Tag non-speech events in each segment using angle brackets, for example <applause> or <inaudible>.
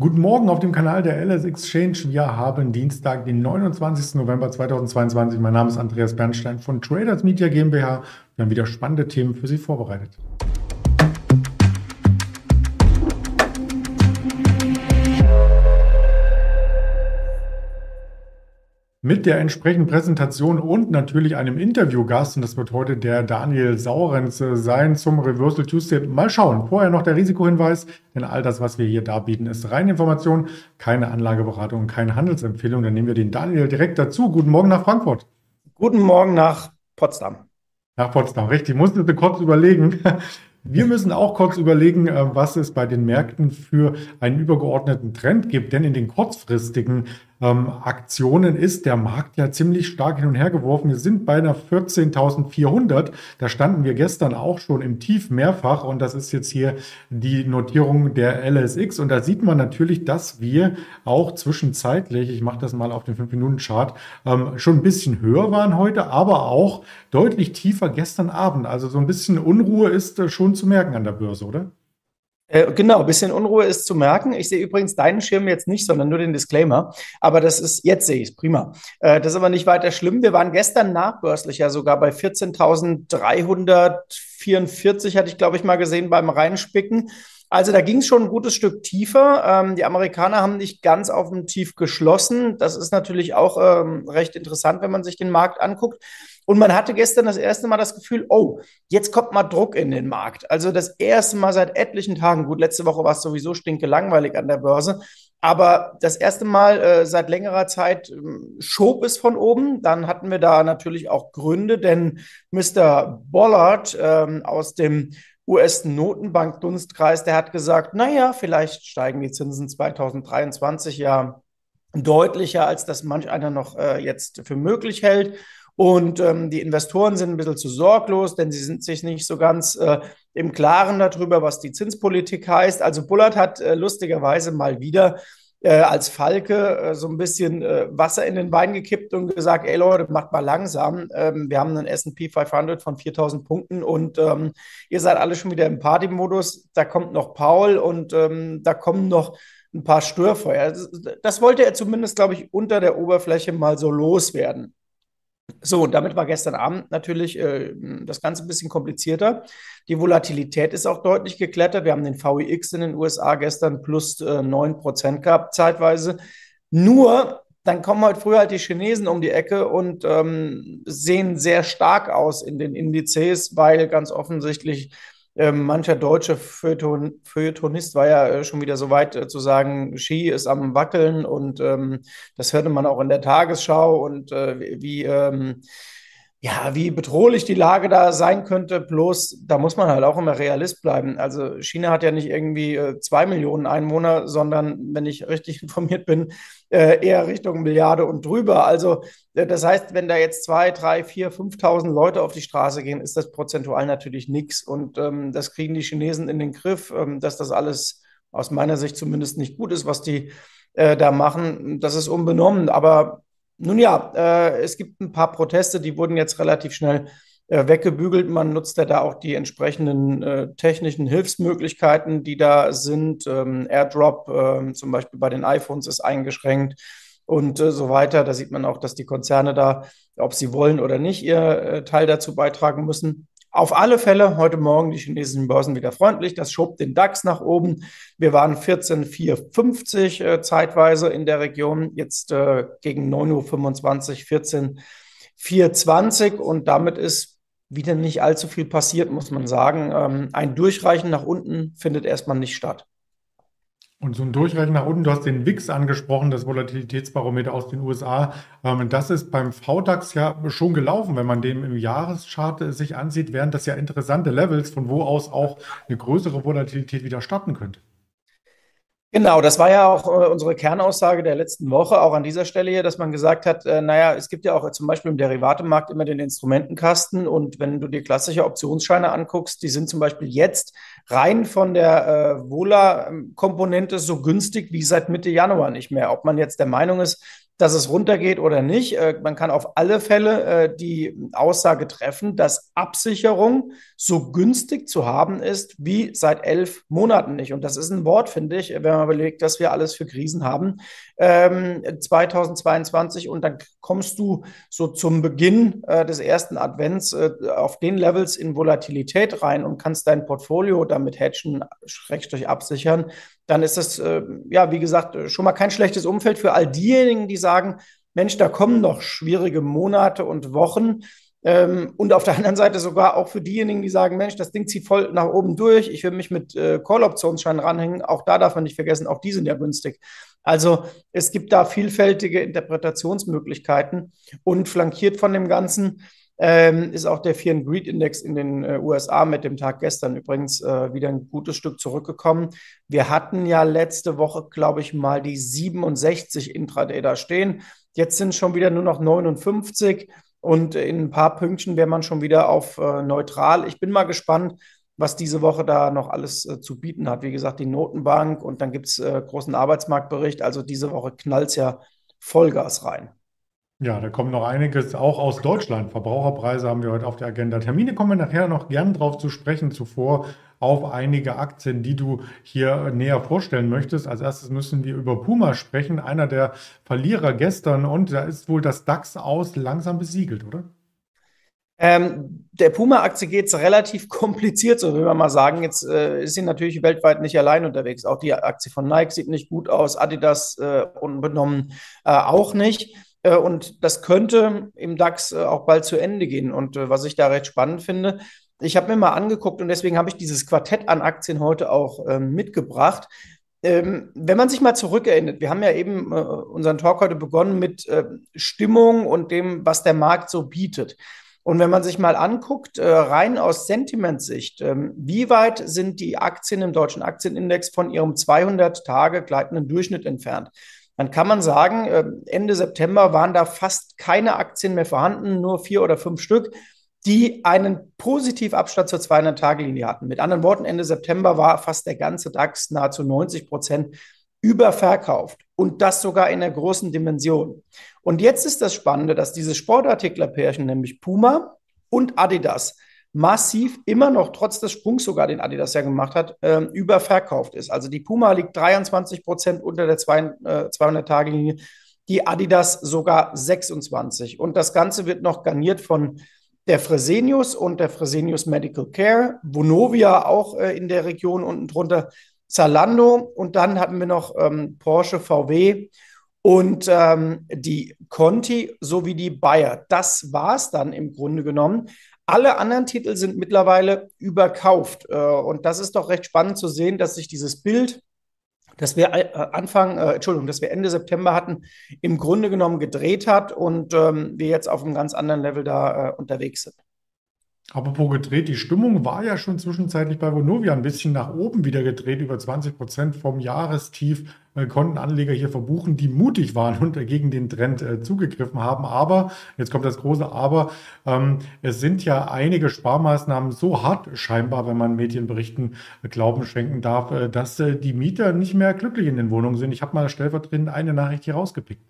Guten Morgen auf dem Kanal der LS Exchange. Wir haben Dienstag, den 29. November 2022. Mein Name ist Andreas Bernstein von Traders Media GmbH. Wir haben wieder spannende Themen für Sie vorbereitet. Mit der entsprechenden Präsentation und natürlich einem Interviewgast. Und das wird heute der Daniel Saurenz sein zum Reversal Tuesday. Mal schauen. Vorher noch der Risikohinweis, denn all das, was wir hier darbieten, ist reine Information, keine Anlageberatung, keine Handelsempfehlung. Dann nehmen wir den Daniel direkt dazu. Guten Morgen nach Frankfurt. Guten Morgen nach Potsdam. Nach Potsdam, richtig. Musste kurz überlegen. <laughs> Wir müssen auch kurz überlegen, äh, was es bei den Märkten für einen übergeordneten Trend gibt. Denn in den kurzfristigen ähm, Aktionen ist der Markt ja ziemlich stark hin und her geworfen. Wir sind bei einer 14.400. Da standen wir gestern auch schon im Tief mehrfach und das ist jetzt hier die Notierung der LSX und da sieht man natürlich, dass wir auch zwischenzeitlich, ich mache das mal auf den 5-Minuten-Chart, ähm, schon ein bisschen höher waren heute, aber auch deutlich tiefer gestern Abend. Also so ein bisschen Unruhe ist äh, schon zu merken an der Börse, oder? Äh, genau, bisschen Unruhe ist zu merken. Ich sehe übrigens deinen Schirm jetzt nicht, sondern nur den Disclaimer. Aber das ist, jetzt sehe ich es, prima. Äh, das ist aber nicht weiter schlimm. Wir waren gestern nachbörslich ja sogar bei 14.344, hatte ich, glaube ich, mal gesehen beim Reinspicken. Also da ging es schon ein gutes Stück tiefer. Ähm, die Amerikaner haben nicht ganz auf dem Tief geschlossen. Das ist natürlich auch ähm, recht interessant, wenn man sich den Markt anguckt. Und man hatte gestern das erste Mal das Gefühl, oh, jetzt kommt mal Druck in den Markt. Also das erste Mal seit etlichen Tagen, gut, letzte Woche war es sowieso stinke langweilig an der Börse, aber das erste Mal äh, seit längerer Zeit äh, schob es von oben. Dann hatten wir da natürlich auch Gründe, denn Mr. Bollard äh, aus dem US-Notenbank-Dunstkreis, der hat gesagt, naja, vielleicht steigen die Zinsen 2023 ja deutlicher, als das manch einer noch äh, jetzt für möglich hält. Und ähm, die Investoren sind ein bisschen zu sorglos, denn sie sind sich nicht so ganz äh, im Klaren darüber, was die Zinspolitik heißt. Also Bullard hat äh, lustigerweise mal wieder äh, als Falke äh, so ein bisschen äh, Wasser in den Wein gekippt und gesagt, ey Leute, macht mal langsam. Ähm, wir haben einen S&P 500 von 4000 Punkten und ähm, ihr seid alle schon wieder im Partymodus. Da kommt noch Paul und ähm, da kommen noch ein paar Störfeuer. Das, das wollte er zumindest, glaube ich, unter der Oberfläche mal so loswerden. So, und damit war gestern Abend natürlich äh, das Ganze ein bisschen komplizierter. Die Volatilität ist auch deutlich geklettert. Wir haben den VIX in den USA gestern plus äh, 9% gehabt, zeitweise. Nur, dann kommen heute früh halt die Chinesen um die Ecke und ähm, sehen sehr stark aus in den Indizes, weil ganz offensichtlich mancher deutsche Feuilleton, Feuilletonist war ja äh, schon wieder so weit äh, zu sagen, Ski ist am Wackeln und ähm, das hörte man auch in der Tagesschau und äh, wie, ähm, ja, wie bedrohlich die Lage da sein könnte. Bloß, da muss man halt auch immer Realist bleiben. Also China hat ja nicht irgendwie äh, zwei Millionen Einwohner, sondern, wenn ich richtig <laughs> informiert bin, äh, eher Richtung Milliarde und drüber. Also äh, das heißt, wenn da jetzt zwei, drei, vier, 5.000 Leute auf die Straße gehen, ist das prozentual natürlich nichts. Und ähm, das kriegen die Chinesen in den Griff, ähm, dass das alles aus meiner Sicht zumindest nicht gut ist, was die da machen. Das ist unbenommen. Aber nun ja, äh, es gibt ein paar Proteste, die wurden jetzt relativ schnell äh, weggebügelt. Man nutzt ja da auch die entsprechenden äh, technischen Hilfsmöglichkeiten, die da sind. Ähm, Airdrop äh, zum Beispiel bei den iPhones ist eingeschränkt und äh, so weiter. Da sieht man auch, dass die Konzerne da, ob sie wollen oder nicht, ihr äh, Teil dazu beitragen müssen. Auf alle Fälle heute Morgen die chinesischen Börsen wieder freundlich. Das schob den DAX nach oben. Wir waren 14,450 äh, zeitweise in der Region. Jetzt äh, gegen 9.25 Uhr 14,420 und damit ist wieder nicht allzu viel passiert, muss man sagen. Ähm, ein Durchreichen nach unten findet erstmal nicht statt. Und so ein Durchreichen nach unten, du hast den WIX angesprochen, das Volatilitätsbarometer aus den USA. Ähm, das ist beim VDAX ja schon gelaufen, wenn man den im Jahreschart sich ansieht, wären das ja interessante Levels, von wo aus auch eine größere Volatilität wieder starten könnte. Genau, das war ja auch äh, unsere Kernaussage der letzten Woche, auch an dieser Stelle hier, dass man gesagt hat, äh, naja, es gibt ja auch zum Beispiel im Derivatemarkt immer den Instrumentenkasten und wenn du dir klassische Optionsscheine anguckst, die sind zum Beispiel jetzt rein von der äh, Vola-Komponente so günstig wie seit Mitte Januar nicht mehr. Ob man jetzt der Meinung ist, dass es runtergeht oder nicht. Äh, man kann auf alle Fälle äh, die Aussage treffen, dass Absicherung so günstig zu haben ist wie seit elf Monaten nicht. Und das ist ein Wort, finde ich, wenn man überlegt, dass wir alles für Krisen haben. Ähm, 2022 und dann kommst du so zum Beginn äh, des ersten Advents äh, auf den Levels in Volatilität rein und kannst dein Portfolio damit hatchen, schrägstrich absichern, dann ist das, äh, ja, wie gesagt, schon mal kein schlechtes Umfeld für all diejenigen, die sagen, Mensch, da kommen noch schwierige Monate und Wochen. Ähm, und auf der anderen Seite sogar auch für diejenigen, die sagen, Mensch, das Ding zieht voll nach oben durch, ich will mich mit äh, Call-Optionsscheinen ranhängen, auch da darf man nicht vergessen, auch die sind ja günstig. Also es gibt da vielfältige Interpretationsmöglichkeiten und flankiert von dem Ganzen ähm, ist auch der Fear Greed Index in den äh, USA mit dem Tag gestern übrigens äh, wieder ein gutes Stück zurückgekommen. Wir hatten ja letzte Woche, glaube ich, mal die 67 Intraday da stehen. Jetzt sind schon wieder nur noch 59 und in ein paar Pünktchen wäre man schon wieder auf äh, neutral. Ich bin mal gespannt, was diese Woche da noch alles äh, zu bieten hat. Wie gesagt, die Notenbank und dann gibt es äh, großen Arbeitsmarktbericht. Also diese Woche knallt es ja Vollgas rein. Ja, da kommt noch einiges auch aus Deutschland. Verbraucherpreise haben wir heute auf der Agenda. Termine kommen wir nachher noch gern drauf zu sprechen. Zuvor auf einige Aktien, die du hier näher vorstellen möchtest. Als erstes müssen wir über Puma sprechen, einer der Verlierer gestern. Und da ist wohl das DAX aus langsam besiegelt, oder? Ähm, der Puma-Aktie geht es relativ <laughs> kompliziert, so will man mal sagen. Jetzt äh, ist sie natürlich weltweit nicht allein unterwegs. Auch die Aktie von Nike sieht nicht gut aus, Adidas äh, unbenommen äh, auch nicht. Äh, und das könnte im DAX äh, auch bald zu Ende gehen. Und äh, was ich da recht spannend finde, ich habe mir mal angeguckt und deswegen habe ich dieses Quartett an Aktien heute auch ähm, mitgebracht. Ähm, wenn man sich mal zurückerinnert, wir haben ja eben unseren Talk heute begonnen mit Stimmung und dem, was der Markt so bietet. Und wenn man sich mal anguckt, rein aus Sentimentsicht, ähm, wie weit sind die Aktien im deutschen Aktienindex von ihrem 200 Tage gleitenden Durchschnitt entfernt? Dann kann man sagen, ähm, Ende September waren da fast keine Aktien mehr vorhanden, nur vier oder fünf Stück, die einen Positivabstand zur 200-Tage-Linie hatten. Mit anderen Worten, Ende September war fast der ganze DAX nahezu 90 Prozent überverkauft und das sogar in der großen Dimension. Und jetzt ist das Spannende, dass diese Sportartiklerpärchen, nämlich Puma und Adidas, massiv immer noch trotz des Sprungs sogar, den Adidas ja gemacht hat, äh, überverkauft ist. Also die Puma liegt 23 Prozent unter der 200-Tage-Linie, äh, die Adidas sogar 26. Und das Ganze wird noch garniert von der Fresenius und der Fresenius Medical Care, Vonovia auch äh, in der Region unten drunter, Zalando und dann hatten wir noch ähm, Porsche, VW und ähm, die Conti sowie die Bayer. Das war es dann im Grunde genommen. Alle anderen Titel sind mittlerweile überkauft. Äh, und das ist doch recht spannend zu sehen, dass sich dieses Bild, das wir äh, Anfang, äh, Entschuldigung, das wir Ende September hatten, im Grunde genommen gedreht hat und ähm, wir jetzt auf einem ganz anderen Level da äh, unterwegs sind. Apropos gedreht, die Stimmung war ja schon zwischenzeitlich bei Vonovia ein bisschen nach oben wieder gedreht, über 20 Prozent vom Jahrestief konnten Anleger hier verbuchen, die mutig waren und gegen den Trend äh, zugegriffen haben. Aber, jetzt kommt das große Aber, ähm, es sind ja einige Sparmaßnahmen so hart scheinbar, wenn man Medienberichten äh, Glauben schenken darf, äh, dass äh, die Mieter nicht mehr glücklich in den Wohnungen sind. Ich habe mal stellvertretend eine Nachricht hier rausgepickt.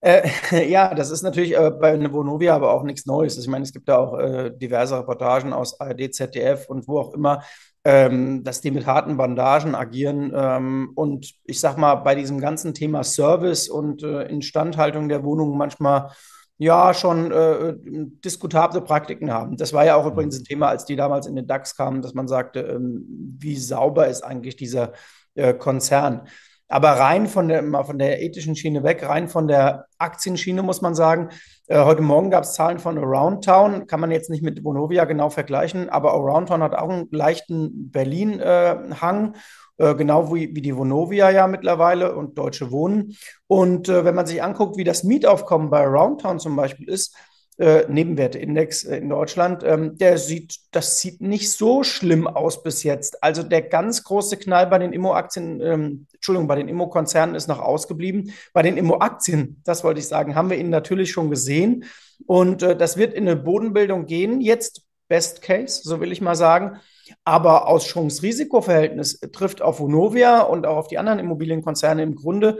Äh, <laughs> ja, das ist natürlich äh, bei Vonovia aber auch nichts Neues. Ich meine, es gibt da auch äh, diverse Reportagen aus ARD, ZDF und wo auch immer, ähm, dass die mit harten Bandagen agieren. Ähm, und ich sag mal, bei diesem ganzen Thema Service und äh, Instandhaltung der Wohnungen manchmal ja schon äh, diskutable Praktiken haben. Das war ja auch übrigens ein Thema, als die damals in den DAX kamen, dass man sagte, ähm, wie sauber ist eigentlich dieser äh, Konzern. Aber rein von der, mal von der ethischen Schiene weg, rein von der Aktienschiene muss man sagen, äh, heute Morgen gab es Zahlen von Around Town, kann man jetzt nicht mit Bonovia genau vergleichen, aber Around Town hat auch einen leichten Berlin-Hang. Äh, genau wie, wie die Vonovia ja mittlerweile und Deutsche Wohnen. Und äh, wenn man sich anguckt, wie das Mietaufkommen bei Aroundtown zum Beispiel ist, äh, Nebenwerteindex äh, in Deutschland, ähm, der sieht, das sieht nicht so schlimm aus bis jetzt. Also der ganz große Knall bei den Immo-Aktien, ähm, Entschuldigung, bei den Immo-Konzernen ist noch ausgeblieben. Bei den Immo-Aktien, das wollte ich sagen, haben wir ihn natürlich schon gesehen. Und äh, das wird in eine Bodenbildung gehen. Jetzt Best Case, so will ich mal sagen. Aber aus Chance-Risiko-Verhältnis trifft auf Vonovia und auch auf die anderen Immobilienkonzerne im Grunde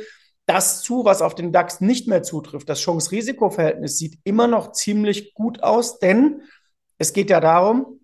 das zu, was auf den DAX nicht mehr zutrifft. Das Chance-Risiko-Verhältnis sieht immer noch ziemlich gut aus, denn es geht ja darum,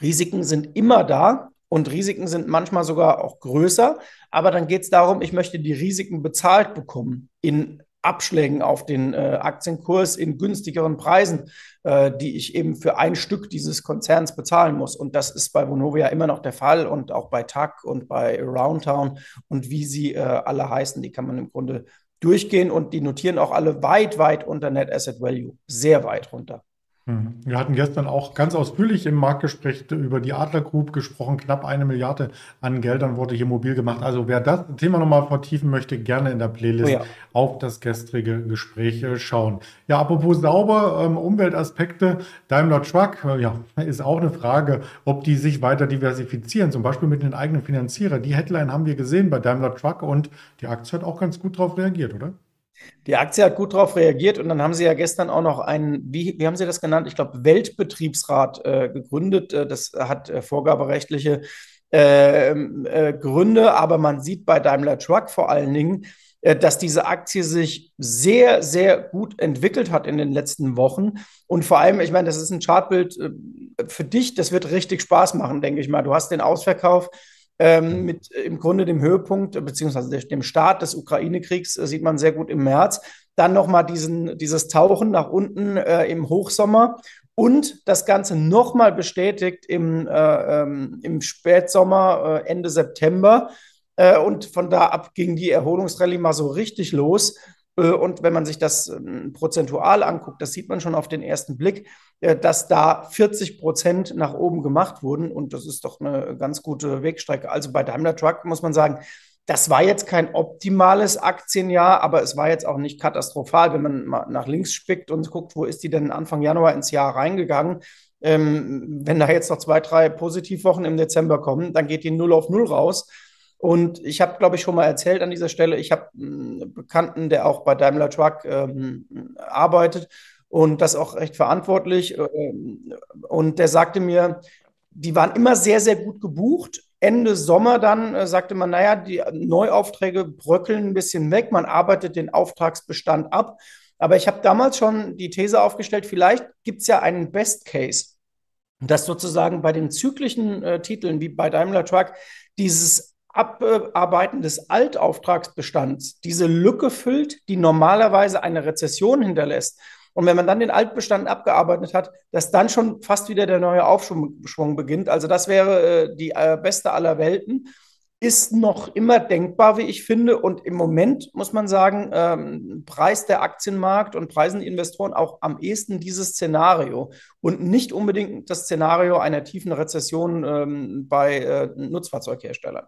Risiken sind immer da und Risiken sind manchmal sogar auch größer, aber dann geht es darum, ich möchte die Risiken bezahlt bekommen in Abschlägen auf den äh, Aktienkurs in günstigeren Preisen, äh, die ich eben für ein Stück dieses Konzerns bezahlen muss. Und das ist bei Vonovia immer noch der Fall und auch bei TAC und bei Roundtown und wie sie äh, alle heißen, die kann man im Grunde durchgehen und die notieren auch alle weit, weit unter Net Asset Value, sehr weit runter. Mhm. Wir hatten gestern auch ganz ausführlich im Marktgespräch über die Adler Group gesprochen. Knapp eine Milliarde an Geldern wurde hier mobil gemacht. Also wer das Thema nochmal vertiefen möchte, gerne in der Playlist oh ja. auf das gestrige Gespräch äh, schauen. Ja, apropos sauber, ähm, Umweltaspekte, Daimler Truck, äh, ja, ist auch eine Frage, ob die sich weiter diversifizieren, zum Beispiel mit den eigenen Finanzierer. Die Headline haben wir gesehen bei Daimler Truck und die Aktie hat auch ganz gut darauf reagiert, oder? Die Aktie hat gut darauf reagiert und dann haben sie ja gestern auch noch einen, wie, wie haben sie das genannt? Ich glaube, Weltbetriebsrat äh, gegründet. Äh, das hat äh, vorgaberechtliche ähm, äh, Gründe, aber man sieht bei Daimler Truck vor allen Dingen, äh, dass diese Aktie sich sehr, sehr gut entwickelt hat in den letzten Wochen. Und vor allem, ich meine, das ist ein Chartbild äh, für dich, das wird richtig Spaß machen, denke ich mal. Du hast den Ausverkauf ähm, mit äh, im Grunde dem Höhepunkt, beziehungsweise dem Start des Ukraine-Kriegs, äh, sieht man sehr gut im März. Dann nochmal dieses Tauchen nach unten äh, im Hochsommer und das Ganze nochmal bestätigt im, äh, ähm, im Spätsommer, äh, Ende September. Äh, und von da ab ging die Erholungsrallye mal so richtig los. Äh, und wenn man sich das ähm, prozentual anguckt, das sieht man schon auf den ersten Blick, äh, dass da 40 Prozent nach oben gemacht wurden. Und das ist doch eine ganz gute Wegstrecke. Also bei Daimler Truck muss man sagen, das war jetzt kein optimales Aktienjahr, aber es war jetzt auch nicht katastrophal, wenn man mal nach links spickt und guckt, wo ist die denn Anfang Januar ins Jahr reingegangen. Ähm, wenn da jetzt noch zwei, drei Positivwochen im Dezember kommen, dann geht die 0 auf 0 raus. Und ich habe, glaube ich, schon mal erzählt an dieser Stelle, ich habe einen Bekannten, der auch bei Daimler Truck ähm, arbeitet und das auch recht verantwortlich. Ähm, und der sagte mir, die waren immer sehr, sehr gut gebucht. Ende Sommer dann äh, sagte man, naja, die Neuaufträge bröckeln ein bisschen weg, man arbeitet den Auftragsbestand ab. Aber ich habe damals schon die These aufgestellt, vielleicht gibt es ja einen Best Case, dass sozusagen bei den zyklischen äh, Titeln wie bei Daimler Truck dieses Abarbeiten des Altauftragsbestands diese Lücke füllt, die normalerweise eine Rezession hinterlässt. Und wenn man dann den Altbestand abgearbeitet hat, dass dann schon fast wieder der neue Aufschwung beginnt. Also das wäre äh, die äh, beste aller Welten. Ist noch immer denkbar, wie ich finde. Und im Moment muss man sagen, ähm, preist der Aktienmarkt und preisen die Investoren auch am ehesten dieses Szenario und nicht unbedingt das Szenario einer tiefen Rezession ähm, bei äh, Nutzfahrzeugherstellern.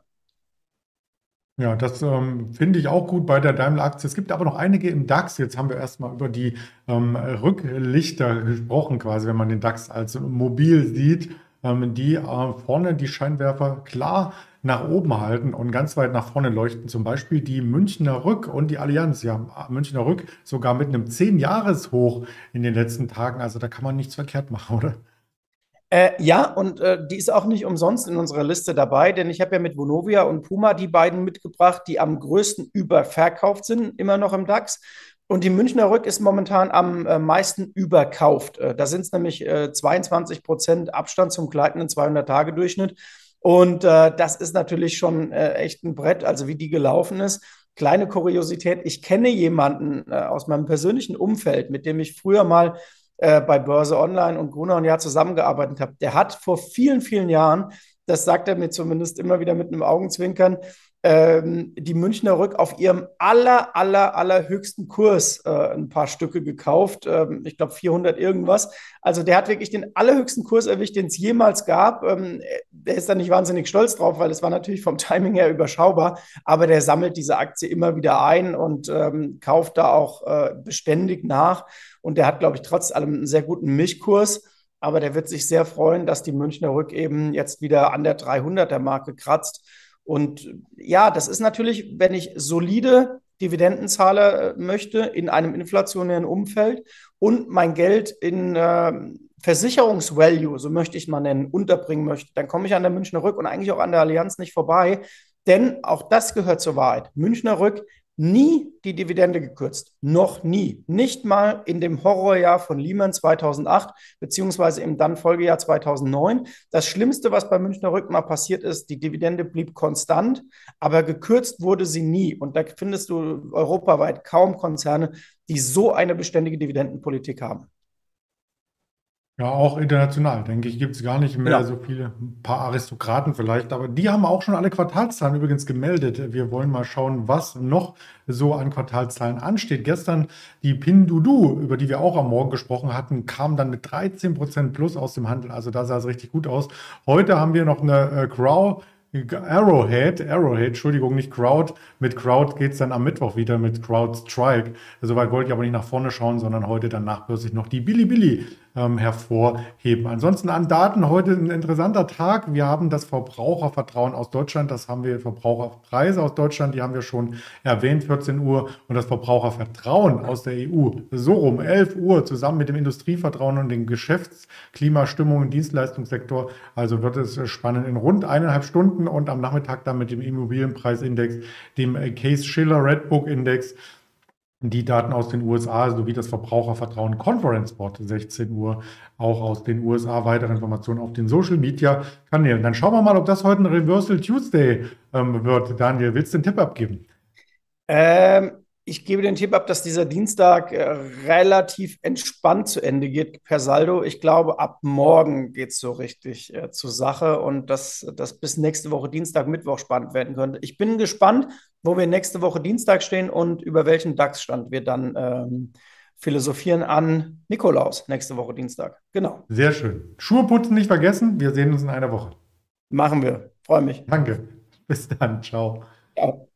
Ja, das ähm, finde ich auch gut bei der Daimler-Aktie. Es gibt aber noch einige im DAX. Jetzt haben wir erstmal über die ähm, Rücklichter gesprochen, quasi, wenn man den DAX als mobil sieht, ähm, die äh, vorne die Scheinwerfer klar nach oben halten und ganz weit nach vorne leuchten. Zum Beispiel die Münchner Rück und die Allianz. Ja, Münchner Rück sogar mit einem 10-Jahres-Hoch in den letzten Tagen. Also da kann man nichts verkehrt machen, oder? Äh, ja, und äh, die ist auch nicht umsonst in unserer Liste dabei, denn ich habe ja mit Vonovia und Puma die beiden mitgebracht, die am größten überverkauft sind, immer noch im DAX. Und die Münchner Rück ist momentan am äh, meisten überkauft. Äh, da sind es nämlich 22 äh, Prozent Abstand zum gleitenden 200-Tage-Durchschnitt. Und äh, das ist natürlich schon echt ein Brett, also wie die gelaufen ist. Kleine Kuriosität, ich kenne jemanden aus meinem persönlichen Umfeld, mit dem ich früher mal äh, bei Börse Online und Gruner und Jahr zusammengearbeitet habe, der hat vor vielen, vielen Jahren, das sagt er mir zumindest immer wieder mit einem Augenzwinkern, ähm, die Münchner Rück auf ihrem aller, aller, allerhöchsten Kurs äh, ein paar Stücke gekauft. Ähm, ich glaube 400 irgendwas. Also der hat wirklich den allerhöchsten Kurs erwischt, den es jemals gab. Ähm, der ist da nicht wahnsinnig stolz drauf, weil es war natürlich vom Timing her überschaubar. Aber der sammelt diese Aktie immer wieder ein und ähm, kauft da auch äh, beständig nach. Und der hat, glaube ich, trotz allem einen sehr guten Milchkurs. Aber der wird sich sehr freuen, dass die Münchner Rück eben jetzt wieder an der 300er Marke kratzt. Und ja, das ist natürlich, wenn ich solide Dividendenzahler äh, möchte in einem inflationären Umfeld und mein Geld in äh, Versicherungsvalue, so möchte ich mal nennen, unterbringen möchte, dann komme ich an der Münchner Rück und eigentlich auch an der Allianz nicht vorbei. Denn auch das gehört zur Wahrheit. Münchner Rück nie die Dividende gekürzt. Noch nie. Nicht mal in dem Horrorjahr von Lehman 2008, beziehungsweise im dann Folgejahr 2009. Das Schlimmste, was bei Münchner Rück mal passiert ist, die Dividende blieb konstant, aber gekürzt wurde sie nie. Und da findest du europaweit kaum Konzerne, die so eine beständige Dividendenpolitik haben. Ja, auch international, denke ich, gibt es gar nicht mehr Genau. so viele, ein paar Aristokraten vielleicht, aber die haben auch schon alle Quartalszahlen übrigens gemeldet. Wir wollen mal schauen, was noch so an Quartalszahlen ansteht. Gestern die Pinduoduo, über die wir auch am Morgen gesprochen hatten, kam dann mit 13% plus aus dem Handel. Also da sah es richtig gut aus. Heute haben wir noch eine äh, Crow. Arrowhead, Arrowhead, Entschuldigung, nicht Crowd. Mit Crowd geht es dann am Mittwoch wieder mit Crowd Strike. Soweit wollte ich aber nicht nach vorne schauen, sondern heute dann nachbörslich noch die Bilibili ähm, hervorheben. Ansonsten an Daten heute ein interessanter Tag. Wir haben das Verbrauchervertrauen aus Deutschland, das haben wir Verbraucherpreise aus Deutschland, die haben wir schon erwähnt, 14 Uhr und das Verbrauchervertrauen aus der EU so rum 11 Uhr zusammen mit dem Industrievertrauen und den Geschäftsklimastimmung im Dienstleistungssektor. Also wird es spannend in rund eineinhalb Stunden und am Nachmittag dann mit dem Immobilienpreisindex, dem Case Schiller Redbook Index die Daten aus den USA sowie das Verbrauchervertrauen Conference Board 16 Uhr auch aus den USA. Weitere Informationen auf den Social Media Kanälen. Dann schauen wir mal, ob das heute ein Reversal Tuesday ähm, wird. Daniel, willst du den Tipp abgeben? Ähm, ich gebe den Tipp ab, dass dieser Dienstag äh, relativ entspannt zu Ende geht per Saldo. Ich glaube, ab morgen geht es so richtig äh, zur Sache und dass das bis nächste Woche Dienstag, Mittwoch spannend werden könnte. Ich bin gespannt, wo wir nächste Woche Dienstag stehen und über welchen DAX-Stand wir dann ähm, philosophieren an Nikolaus nächste Woche Dienstag. Genau. Sehr schön. Schuhe putzen nicht vergessen. Wir sehen uns in einer Woche. Machen wir. Freue mich. Danke. Bis dann. Ciao. Ciao.